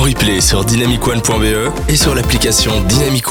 en replay sur dynamicone.be et sur l'application Dynamic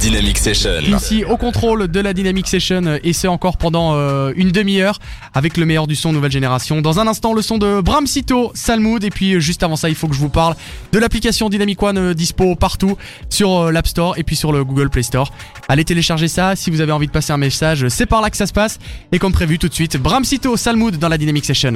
Dynamic Session. Ici, au contrôle de la Dynamic Session, euh, et c'est encore pendant euh, une demi-heure avec le meilleur du son nouvelle génération. Dans un instant, le son de Bram Sito, Salmoud, et puis euh, juste avant ça, il faut que je vous parle de l'application Dynamic One dispo partout sur l'App Store et puis sur le Google Play Store. Allez télécharger ça si vous avez envie de passer un message, c'est par là que ça se passe. Et comme prévu, tout de suite, Bram Sito, Salmoud dans la Dynamic Session.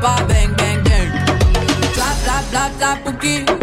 pa bang bang bang. Flap flap flap flap, pookie.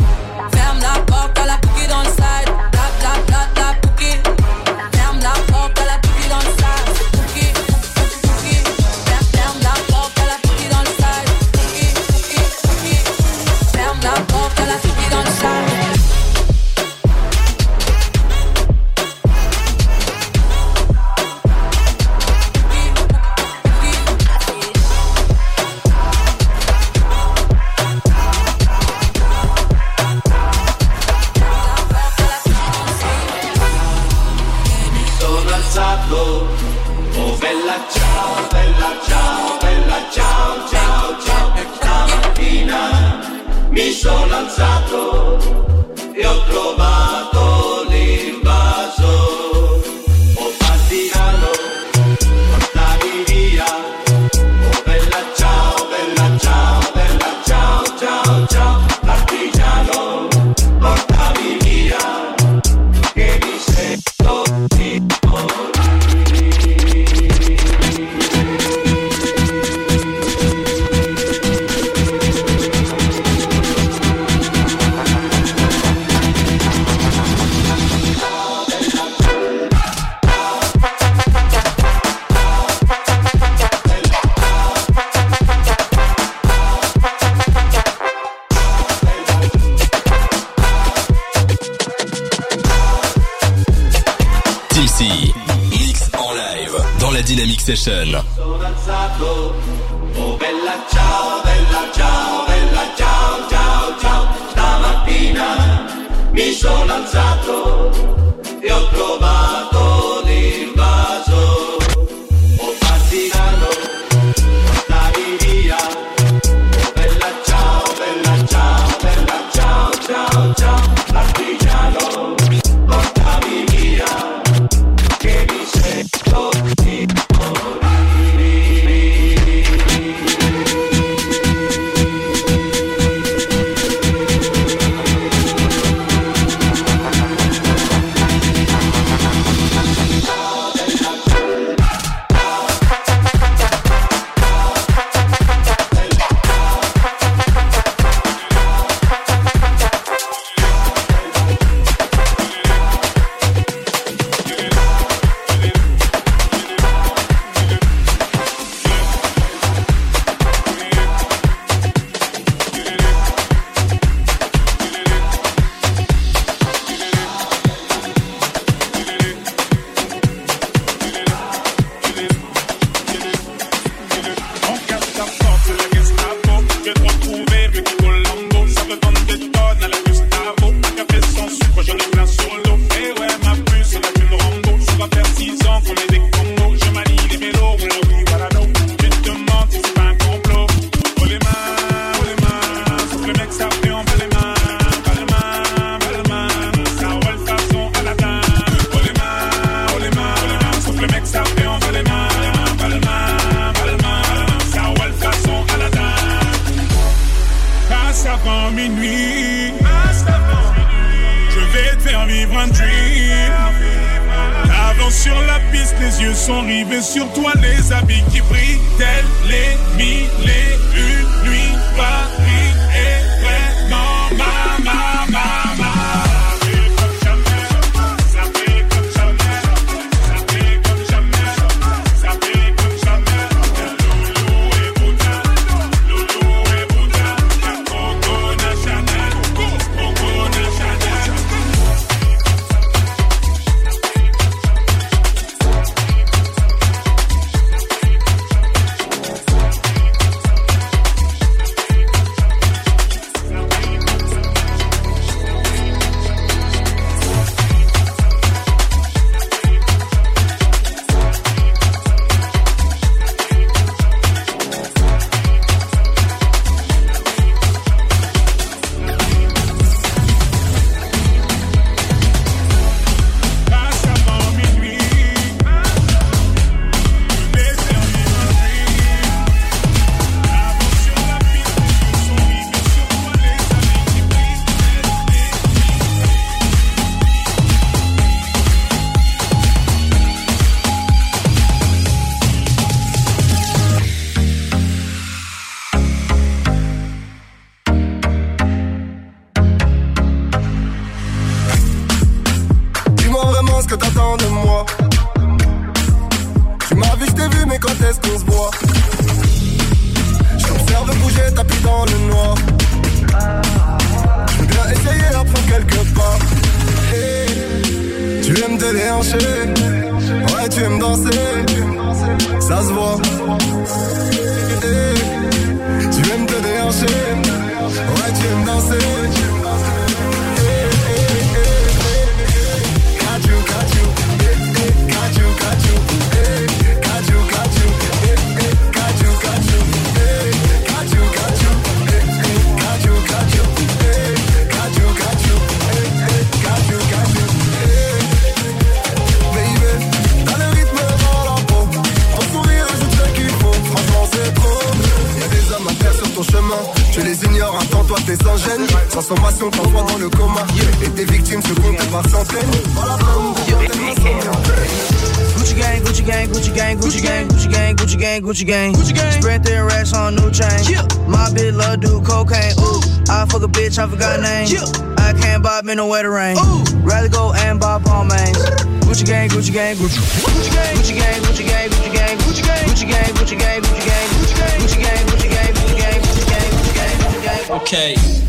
gang, Gucci gang. Gucci gang. Spread their racks on new chain. Yeah. My bitch love do cocaine. Ooh, I fuck a bitch, I forgot name. Yeah. I can't bob in the wetter rain. Ooh. Rather go and bob on mains. Gucci gang, Gucci gang, Gucci. Gucci gang, Gucci gang, Gucci gang, Gucci gang, Gucci gang, Gucci gang, Gucci gang, Gucci gang, Gucci gang, Gucci gang, Gucci gang, Gucci gang, Gucci gang, Gucci gang, Gucci gang. Okay.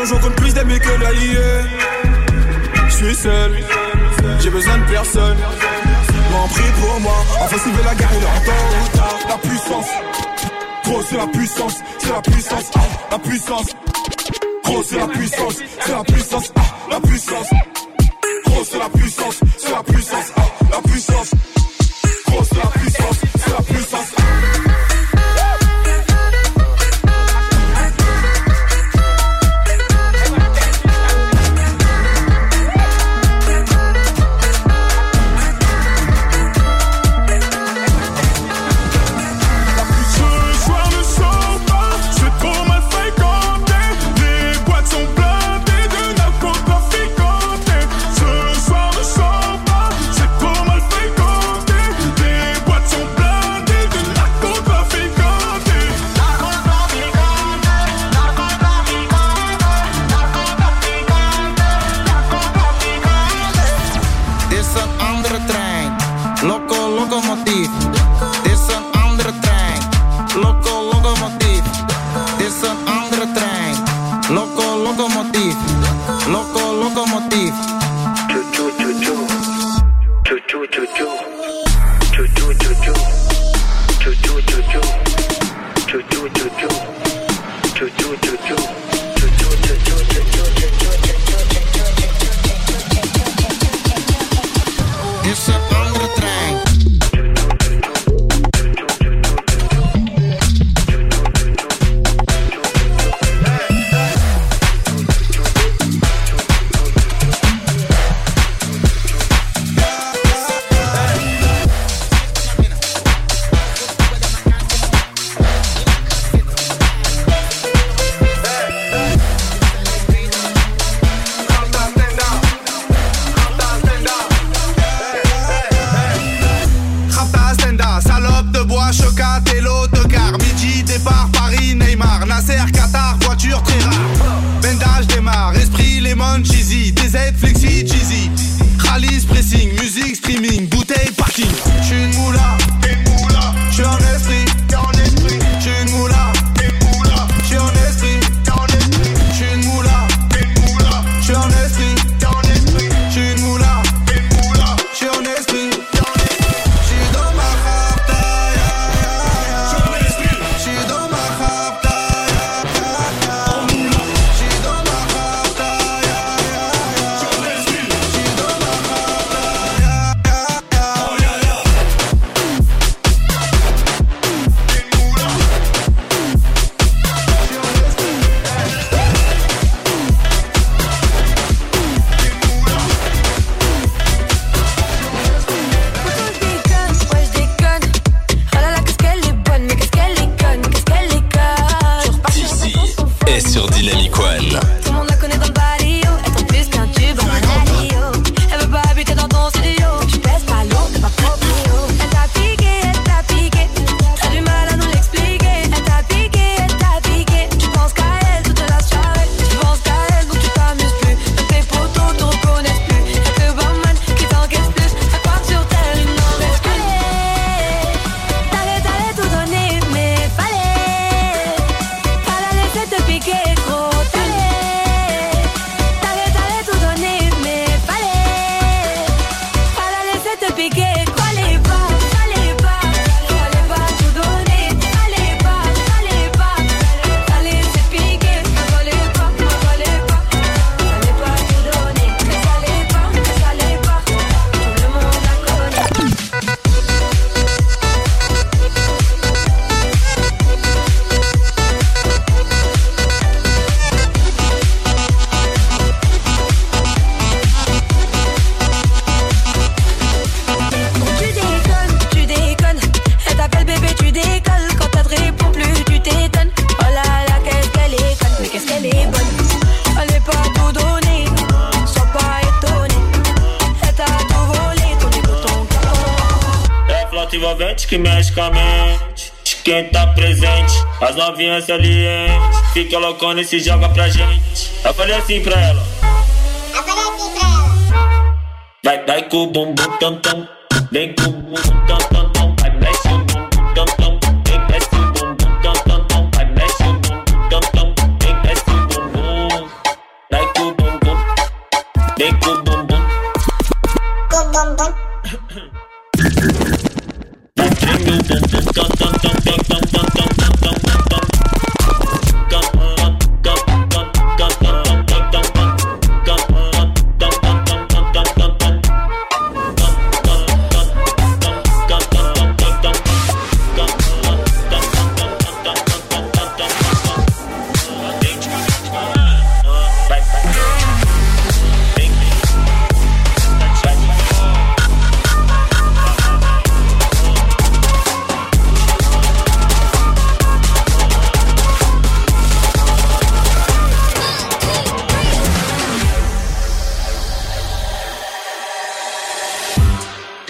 millions, j'en compte plus d'amis que d'alliés. Je suis seul, j'ai besoin de personne. M'en prie pour moi, enfin s'il la guerre, il attend. La puissance, gros c'est la puissance, c'est la puissance, ah, la puissance. Gros c'est la puissance, c'est la puissance, ah, la puissance. Gros c'est la puissance, c'est la puissance, ah, la puissance. Gros c'est la puissance. begin. As novinhas salientes. Fica loucona e se joga pra gente. Eu falei assim pra ela. Eu falei assim pra ela. Vai, vai com o bumbum tam tam. Vem com o bumbum tam tam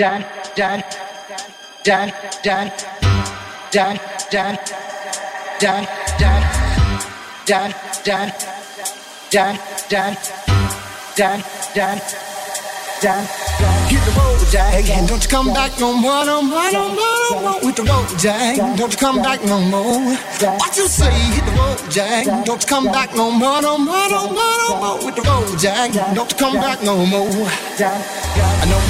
done, done, done, done, done, done, done, done, done, done, done, done, done, done, done. Hit the road, Jack, and don't you come back no more, no more, no more, no more. With the road, Jack, don't you come back no more. What you say? Hit the road, Jack, don't you come back no more, no more, no more, no more. With the road, Jack, don't you come back no more. No more,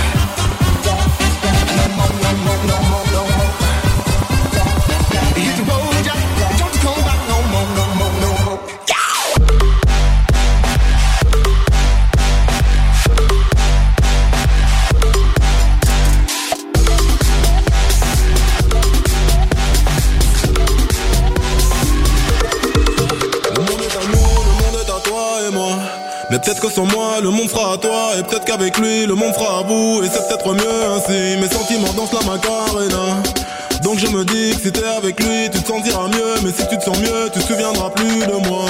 le monde fera à vous. Et c'est peut-être mieux ainsi. Mes sentiments dansent la macarena. Donc je me dis que si t'es avec lui, tu te sentiras mieux. Mais si tu te sens mieux, tu te souviendras plus de moi.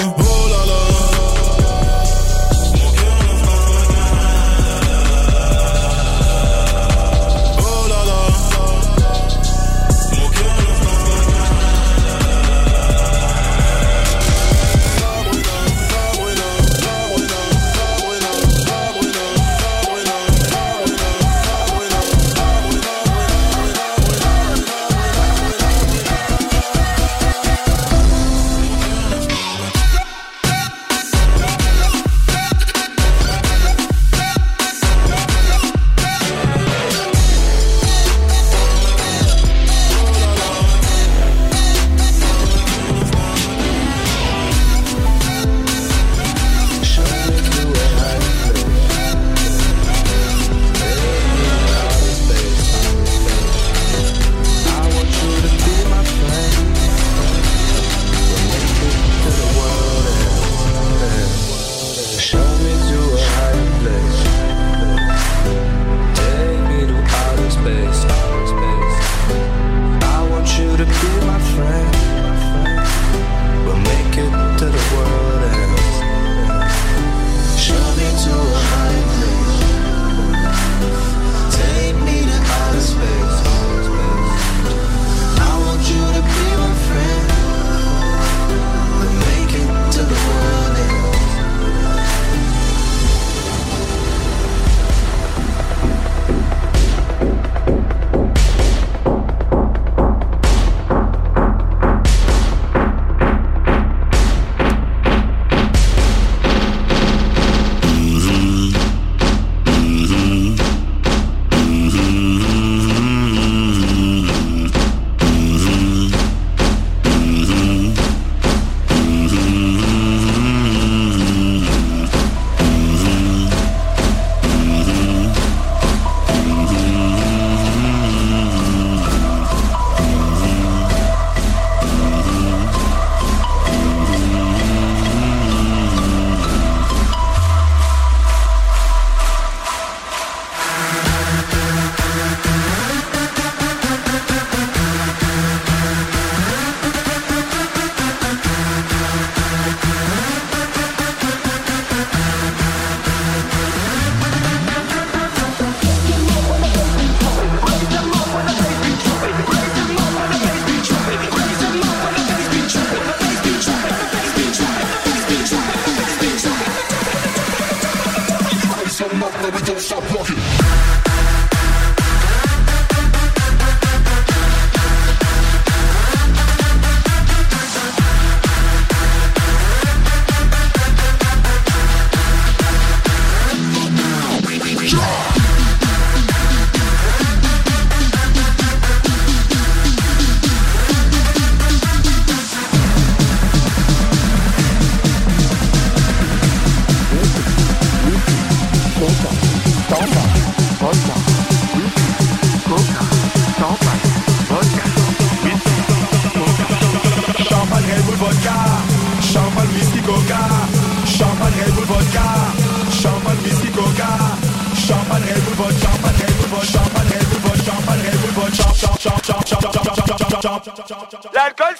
Let go.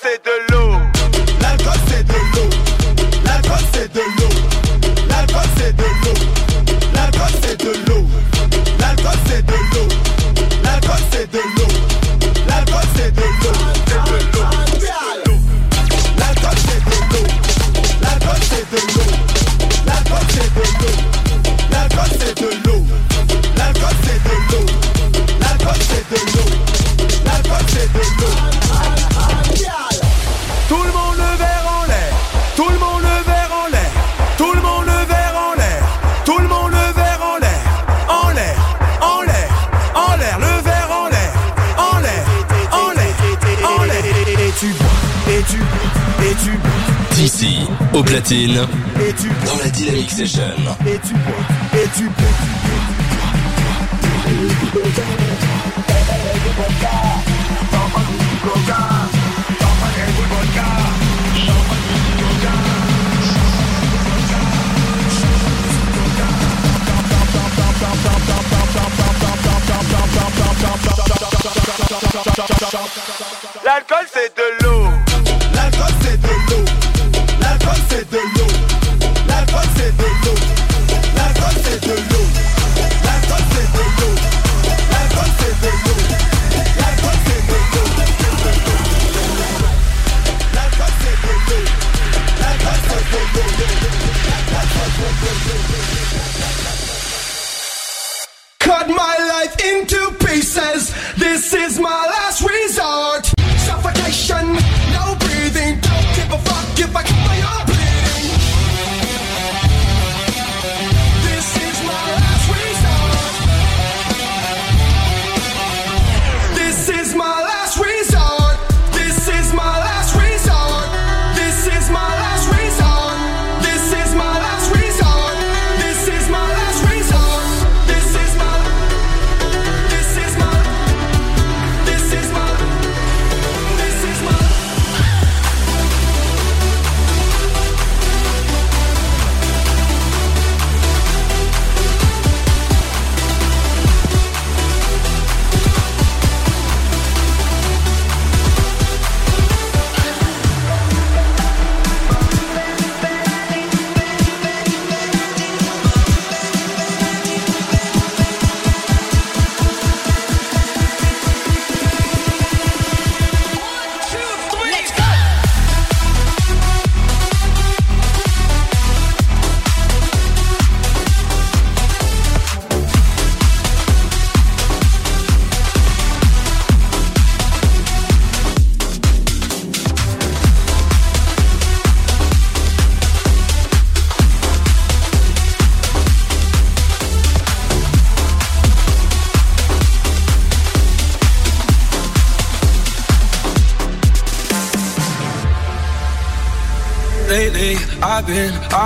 Et tu. Dans la Dynamic Session. Et tu bois. Et tu bois. L'alcool c'est de l'eau c'est de l'eau. L'alcool, c'est de l'eau.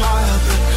smile.